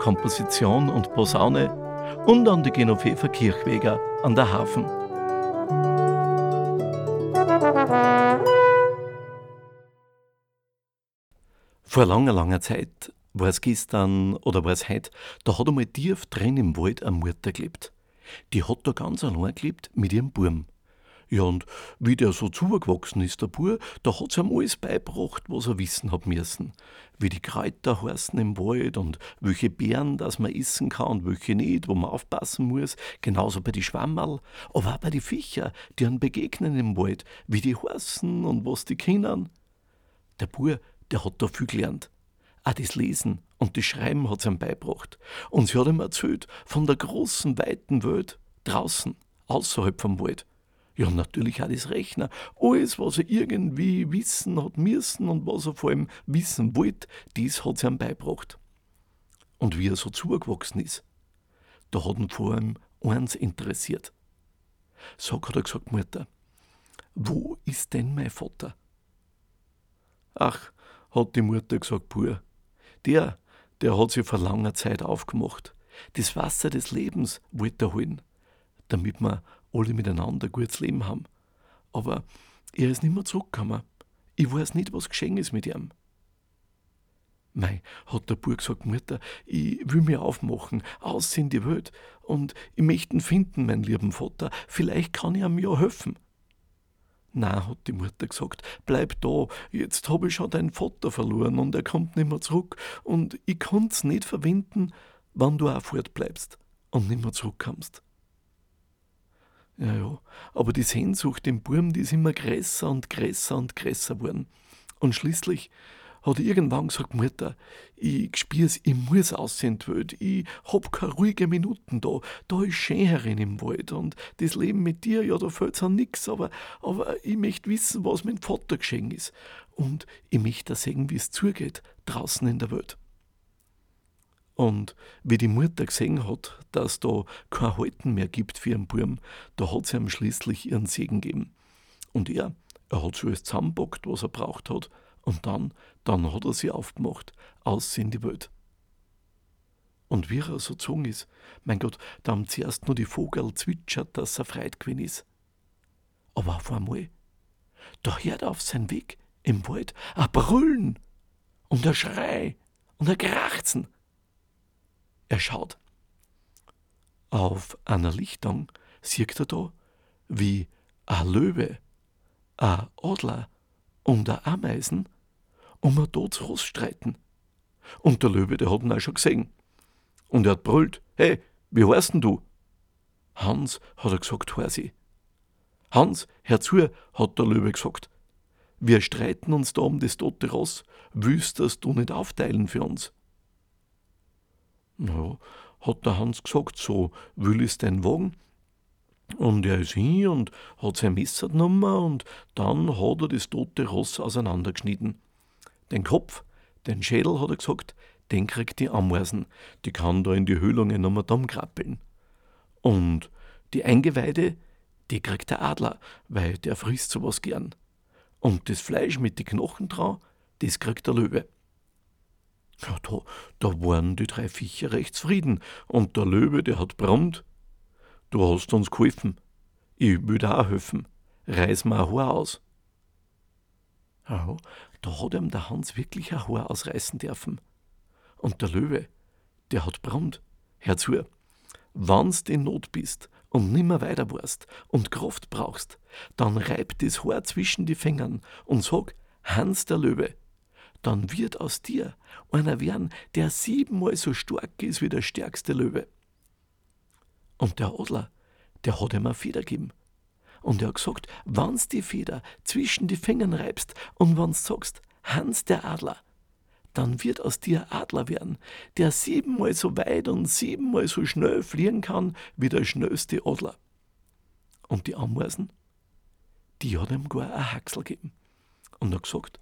Komposition und Posaune und an die Genoveva Kirchweger an der Hafen. Vor langer, langer Zeit, war es gestern oder war es heute, da hat einmal tief drin im Wald eine Mutter gelebt. Die hat da ganz allein gelebt mit ihrem Burm. Ja, und wie der so zugewachsen ist, der Bur, da hat's ihm alles beibracht, was er wissen hat müssen. Wie die Kräuter heißen im Wald und welche Beeren, das man essen kann und welche nicht, wo man aufpassen muss. Genauso bei die Schwammerl, aber auch bei die Viecher, die an begegnen im Wald, wie die heißen und was die kennen. Der Bur, der hat da viel gelernt. Auch das Lesen und das Schreiben hat's ihm beibracht. Und sie hat ihm erzählt von der großen, weiten Welt draußen, außerhalb vom Wald. Ja, natürlich auch das Rechner. Alles, was er irgendwie wissen hat müssen und was er vor allem wissen wollte, das hat sie ihm beigebracht. Und wie er so zugewachsen ist, da hat ihn vor allem eins interessiert. Sag, hat er gesagt, Mutter, wo ist denn mein Vater? Ach, hat die Mutter gesagt, pur, der, der hat sich vor langer Zeit aufgemacht. Das Wasser des Lebens wollte er holen, damit man alle miteinander ein gutes Leben haben. Aber er ist nicht mehr zurückgekommen. Ich weiß nicht, was geschehen ist mit ihm. Mei, hat der Bub gesagt, Mutter, ich will mir aufmachen, aus in die Welt, und ich möchte ihn finden, mein lieben Vater, vielleicht kann ich ihm ja helfen. Na, hat die Mutter gesagt, bleib da, jetzt habe ich schon deinen Vater verloren und er kommt nicht mehr zurück, und ich kann's nicht verwenden, wann du auch fortbleibst und nicht mehr zurückkommst. Ja, ja. Aber die Sehnsucht im Burm, die ist immer größer und größer und größer geworden. Und schließlich hat er irgendwann gesagt, Mutter, ich spür's, ich muss aus in die Welt, ich hab keine ruhige Minuten da, da ist Schönherin im Wald und das Leben mit dir, ja, da fällt's an nix, aber, aber ich möchte wissen, was mein Vater geschehen ist und ich möchte sehen, wie es zugeht, draußen in der Welt. Und wie die Mutter gesehen hat, dass da kein Halten mehr gibt für ihren Burm, da hat sie ihm schließlich ihren Segen gegeben. Und er, er hat so alles zusammenpackt, was er braucht hat, und dann, dann hat er sie aufgemacht, aus in die Welt. Und wie er so gezogen ist, mein Gott, da haben zuerst nur die Vogel zwitschert, dass er freit gewesen ist. Aber auf einmal, da hört er auf seinen Weg im Wald ein Brüllen und ein Schrei und ein Krachzen. Er schaut. Auf einer Lichtung sieht er da, wie ein Löwe, ein Adler und ein Ameisen um ein totes Ross streiten. Und der Löwe, der hat ihn auch schon gesehen. Und er hat brüllt, hey, wie heißt denn du? Hans, hat er gesagt, hör sie. Hans, hör zu, hat der Löwe gesagt. Wir streiten uns da um das tote Ross, das du nicht aufteilen für uns? Na, hat der Hans gesagt, so will ich's denn wagen. Und er ist hin und hat sein Messer genommen und dann hat er das tote Ross auseinandergeschnitten. Den Kopf, den Schädel, hat er gesagt, den kriegt die Ameisen, die kann da in die Höhlungen nochmal dumm krabbeln. Und die Eingeweide, die kriegt der Adler, weil der frisst sowas gern. Und das Fleisch mit den Knochen dran, das kriegt der Löwe. Ja, da, da waren die drei Viecher recht zufrieden. Und der Löwe, der hat brummt. Du hast uns geholfen. Ich will auch helfen. Reiß mir ein Haar aus. Ja, da hat ihm der Hans wirklich ein Haar ausreißen dürfen. Und der Löwe, der hat brummt. Hör zu, wann's in Not bist und nimmer weiter warst und Kraft brauchst, dann reib das Haar zwischen die Fingern und sag, Hans der Löwe, dann wird aus dir einer werden, der siebenmal so stark ist wie der stärkste Löwe. Und der Adler, der hat ihm eine Feder gegeben. Und er hat gesagt, wann's die Feder zwischen die Fingern reibst und wann's sagst, Hans der Adler, dann wird aus dir Adler werden, der siebenmal so weit und siebenmal so schnell fliegen kann wie der schnellste Adler. Und die Ameisen, die hat ihm gar ein Haxel gegeben. Und hat gesagt,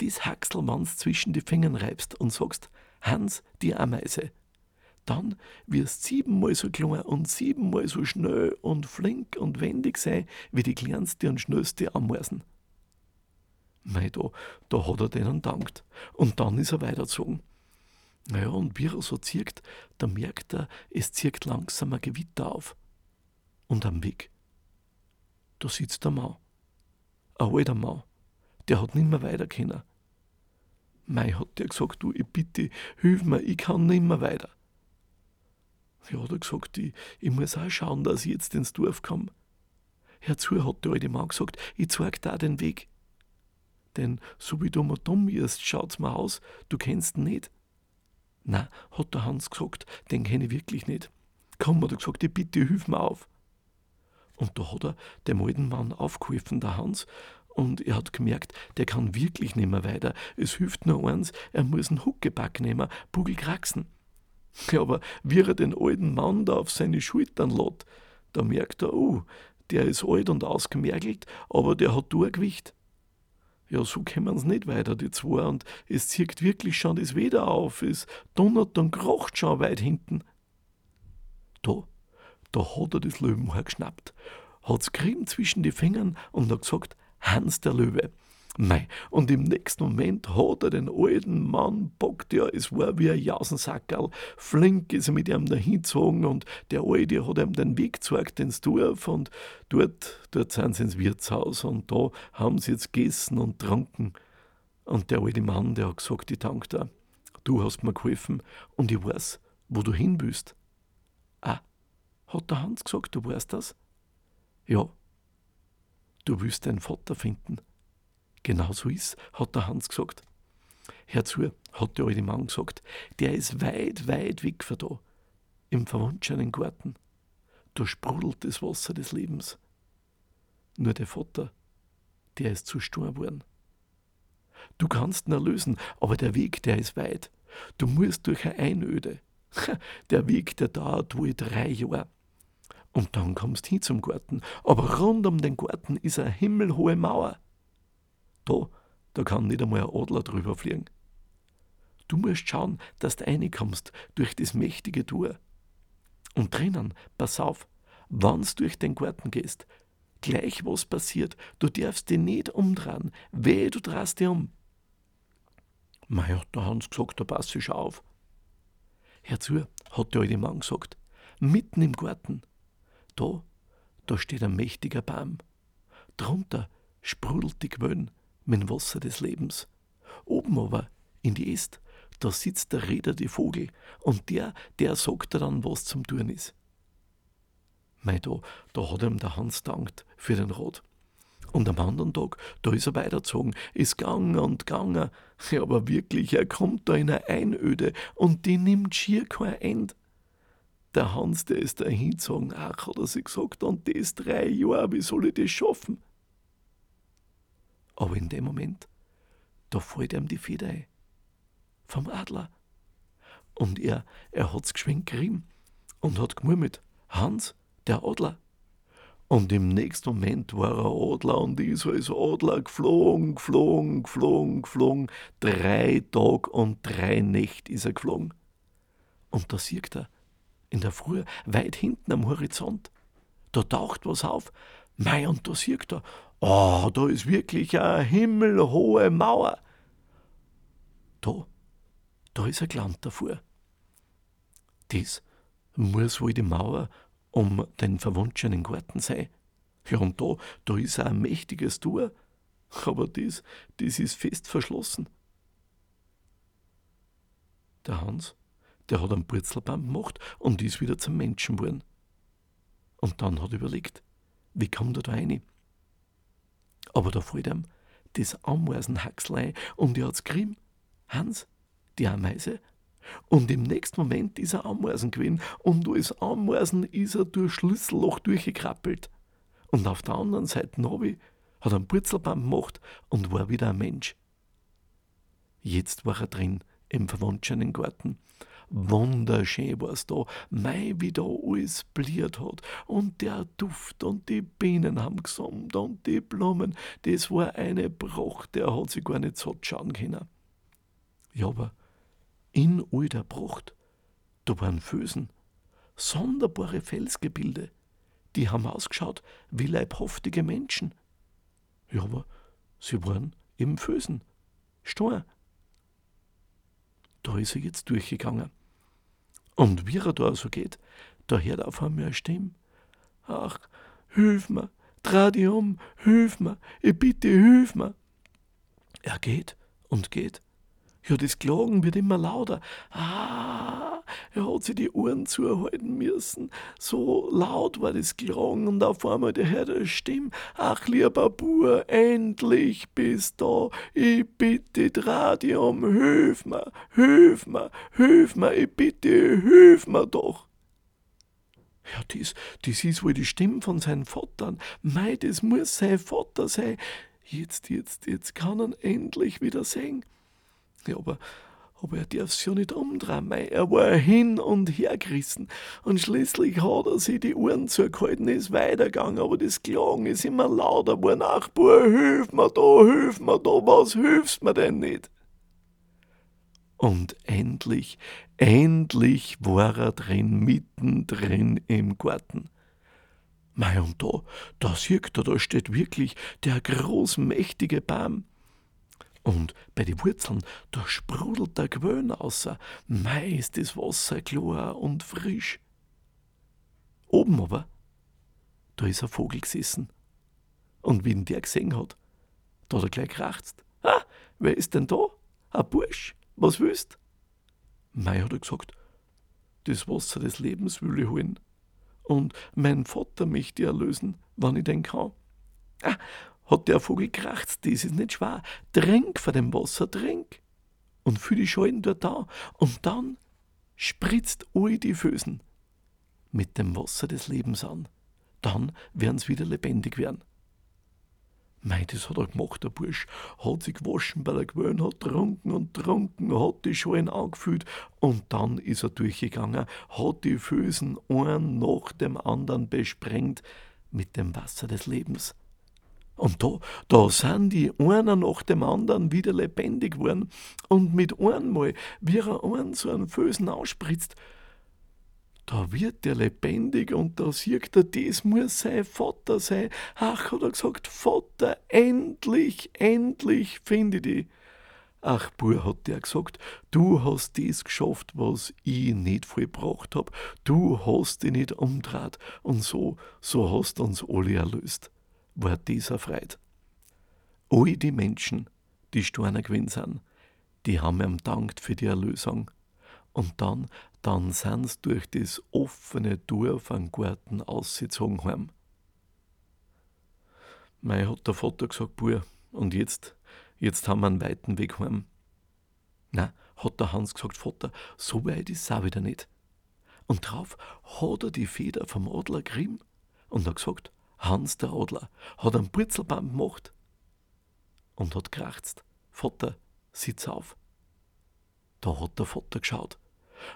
dies Haxel, wenn's zwischen die Fingern reibst und sagst, Hans, die Ameise, dann wirst siebenmal so klein und siebenmal so schnell und flink und wendig sein wie die kleinste und schnellste Ameisen. Mei, da, da hat er denen dankt. Und dann ist er weitergezogen. Naja, und wie er so zirkt, da merkt er, es zirkt langsam ein Gewitter auf. Und am Weg, da sitzt der Mann. Ein alter Mann. Der hat nimmer weiter können. Mei, hat der gesagt, du, ich bitte, hilf mir, ich kann nimmer weiter. Ja, hat er gesagt, ich, ich muss auch schauen, dass ich jetzt ins Dorf komme. Herzu hat der alte Mann gesagt, ich zeig da den Weg. Denn so wie du mir dumm wirst, schaut's mir aus, du kennst ihn nicht. Na, hat der Hans gesagt, den kenne ich wirklich nicht. Komm, hat er gesagt, ich bitte, hilf mir auf. Und da hat er dem alten Mann aufgeholfen, der Hans, und er hat gemerkt, der kann wirklich nicht mehr weiter. Es hilft nur eins, er muss einen Huckepack nehmen, Bugel kraxen. Ja, aber wie er den alten Mann da auf seine Schultern lädt, da merkt er, oh, der ist alt und ausgemergelt, aber der hat Durchgewicht. Ja, so kommen sie nicht weiter, die zwei, und es zieht wirklich schon das Wetter auf, es donnert und krocht schon weit hinten. Da, da hat er das Löwenhaar geschnappt, hat's gerieben zwischen die Fingern und hat gesagt, Hans der Löwe, Mei, und im nächsten Moment hat er den alten Mann bockt, ja, es war wie ein Jausensackerl. Flink ist er mit ihm dahingezogen und der Alte hat ihm den Weg gezeigt ins Dorf und dort, dort sind sie ins Wirtshaus und da haben sie jetzt gegessen und tranken. Und der alte Mann, der hat gesagt, ich danke dir, du hast mir geholfen und ich weiß, wo du hin willst. Ah, hat der Hans gesagt, du weißt das? Ja, du willst deinen Vater finden. Genau so ist, hat der Hans gesagt. Herzu, hat der alte Mann gesagt, der ist weit, weit weg von da, im verwunschenen Garten. Da sprudelt das Wasser des Lebens. Nur der Vater, der ist zu stur worden. Du kannst ihn erlösen, aber der Weg, der ist weit. Du musst durch eine Einöde. Der Weg, der dauert wohl drei Jahre. Und dann kommst du hin zum Garten, aber rund um den Garten ist eine himmelhohe Mauer. Da, da kann nicht einmal ein Adler drüber fliegen. Du musst schauen, dass du reinkommst durch das mächtige Tor. Und drinnen, pass auf, wann's durch den Garten gehst, gleich was passiert, du darfst dich nicht umdrehen, wehe, du drehst dich um. Mei, hat der Hans gesagt, da pass ich auf. Herzu, hat der alte Mann gesagt, mitten im Garten, da, da steht ein mächtiger Baum. Drunter sprudelt die Quellen, mit dem Wasser des Lebens. Oben aber, in die Est, da sitzt der Räder die Vogel und der, der sagt dann, was zum tun ist. Mei, da, da hat ihm der Hans dankt für den Rat. Und am anderen Tag, da ist er weitergezogen, ist gegangen und gegangen. Ja, aber wirklich, er kommt da in eine Einöde und die nimmt schier kein End. Der Hans, der ist da hingezogen, ach, hat er sich gesagt, und das drei Jahre, wie soll ich das schaffen? Aber in dem Moment, da fällt ihm die Feder ein. Vom Adler. Und er, er hat's geschwind gerieben und hat gemurmelt, Hans, der Adler. Und im nächsten Moment war er Adler und ist als Adler geflogen, geflogen, geflogen, geflogen. Drei Tage und drei Nächte ist er geflogen. Und da sieht er, in der Früh, weit hinten am Horizont, da taucht was auf. Mei, und da sieht er, Oh, da ist wirklich eine himmelhohe Mauer. Da, da ist ein Land davor. Das muss wohl die Mauer um den verwunschenen Garten sein. Ja, und da, da ist ein mächtiges Tor. Aber das, das ist fest verschlossen. Der Hans, der hat einen Purzelbaum gemacht und ist wieder zum Menschen geworden. Und dann hat er überlegt, wie kommt er da rein? Aber da fällt ihm das Ameisenhaxlein und er hat's grimm. Hans, die Ameise. Und im nächsten Moment ist er Ameisen gewesen und als Ameisen ist er durch Schlüsselloch durchgekrabbelt. Und auf der anderen Seite Novi hat einen Purzelbaum gemacht und war wieder ein Mensch. Jetzt war er drin, im verwunschenen Garten. Wunderschön war's da, mei, wie da alles bliert hat. Und der Duft und die Bienen haben gesummt und die Blumen, das war eine Pracht, der hat sich gar nicht satt schauen können. Ja, aber in all der Pracht, da waren Fösen, sonderbare Felsgebilde, die haben ausgeschaut wie leibhaftige Menschen. Ja, aber sie waren eben Fösen, Stein. Da ist er jetzt durchgegangen. Und wie er da so geht, da hört auf einmal eine Stimme. Ach, hilf mir, dreh dich um, hilf mir, ich bitte, hilf mir. Er geht und geht. Ja, das Klagen wird immer lauter. Ah, er hat sich die Ohren zuhalten müssen. So laut war das Klagen und auf einmal der Herr der Stimme. Ach, lieber Bur, endlich bist da. Ich bitte, dich um, hilf mir, hilf mir, hilf mir, ich bitte, hilf mir doch. Ja, das, das ist wohl die Stimme von seinem Vater. Mei, das muss sein Vater sein. Jetzt, jetzt, jetzt kann er endlich wieder sehen. Ja, aber, aber er darf sich ja nicht umdrehen. Mei, er war hin und her gerissen. Und schließlich hat er sich die Ohren zugehalten, ist weitergegangen. Aber das Klagen ist immer lauter geworden. Ach, Bub, hilf mir da, hilf mir da, was hilfst mir denn nicht? Und endlich, endlich war er drin, mittendrin im Garten. Mei, und da, da sieht er, da steht wirklich der großmächtige Baum. Und bei den Wurzeln, da sprudelt der Gewöhn aus. Mei, ist das Wasser klar und frisch. Oben aber, da ist ein Vogel gesessen. Und wie ihn der gesehen hat, da hat er gleich krächzt. Ah, wer ist denn da? Ein Bursch, was willst? Mei hat er gesagt, das Wasser des Lebens will ich holen. Und mein Vater möchte erlösen, wann ich denn kann. Ah, hat der Vogel kracht, das ist nicht schwer. Trink von dem Wasser, trink. Und fühl die Schalen dort da. Und dann spritzt all die Fösen mit dem Wasser des Lebens an. Dann werden sie wieder lebendig werden. Mei, das hat er gemacht, der Bursch. Hat sich gewaschen bei der Gewöhn, hat trunken und trunken, hat die Schalen angefüllt und dann ist er durchgegangen, hat die Fösen einen nach dem anderen besprengt mit dem Wasser des Lebens. Und da, da sind die einer nach dem anderen wieder lebendig geworden. Und mit einmal, wie er einen so einen Fösen ausspritzt, da wird der lebendig und da sieht er, das muss sein Vater sein. Ach, hat er gesagt, Vater, endlich, endlich finde ich dich. Ach, Bur, hat der gesagt, du hast das geschafft, was ich nicht vollbracht hab. Du hast dich nicht umdreht und so, so hast uns alle erlöst war dieser Freit. All die Menschen, die Steiner gewesen sind, die haben ihm dankt für die Erlösung. Und dann, dann sind sie durch das offene Tor von Garten ausgezogen heim. Mei hat der Vater gesagt, Bur, und jetzt, jetzt haben wir einen weiten Weg heim. Na, hat der Hans gesagt, Vater, so weit ist es auch wieder nicht. Und drauf hat er die Feder vom Adler Grimm und hat gesagt, Hans der Adler hat einen Purzelbaum gemacht und hat krächzt. Vater, sitz auf. Da hat der Vater geschaut.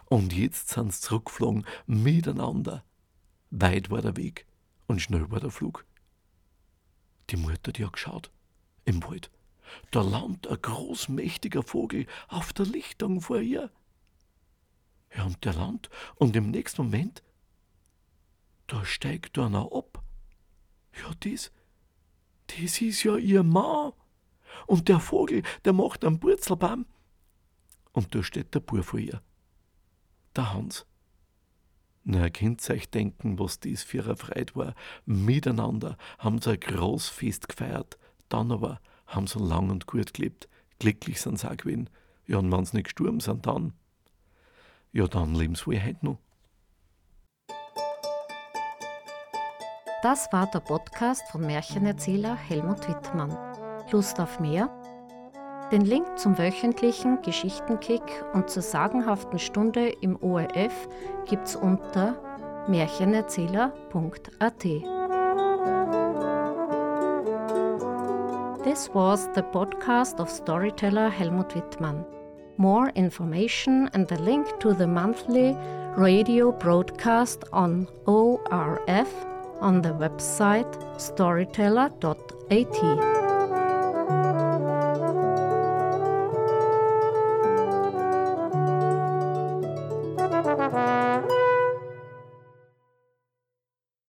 Und jetzt sind sie zurückgeflogen miteinander. Weit war der Weg und schnell war der Flug. Die Mutter, die hat geschaut. Im Wald. Da landet ein großmächtiger Vogel auf der Lichtung vor ihr. Ja, und der Land, und im nächsten Moment, da steigt einer ab ja, das, das ist ja ihr Mann. Und der Vogel, der macht einen Purzelbaum. Und da steht der Bub vor ihr. Der Hans. Na, ihr könnt euch denken, was das für eine Freude war. Miteinander haben sie ein Großfest gefeiert. Dann aber haben sie lang und gut gelebt. Glücklich sind sie auch gewesen. Ja, und wenn sie nicht gestorben sind, dann. Ja, dann leben sie wohl heute noch. Das war der Podcast von Märchenerzähler Helmut Wittmann. Lust auf mehr? Den Link zum wöchentlichen Geschichtenkick und zur sagenhaften Stunde im ORF gibt's unter märchenerzähler.at. This was the podcast of storyteller Helmut Wittmann. More information and the link to the monthly radio broadcast on ORF on the website storyteller.at.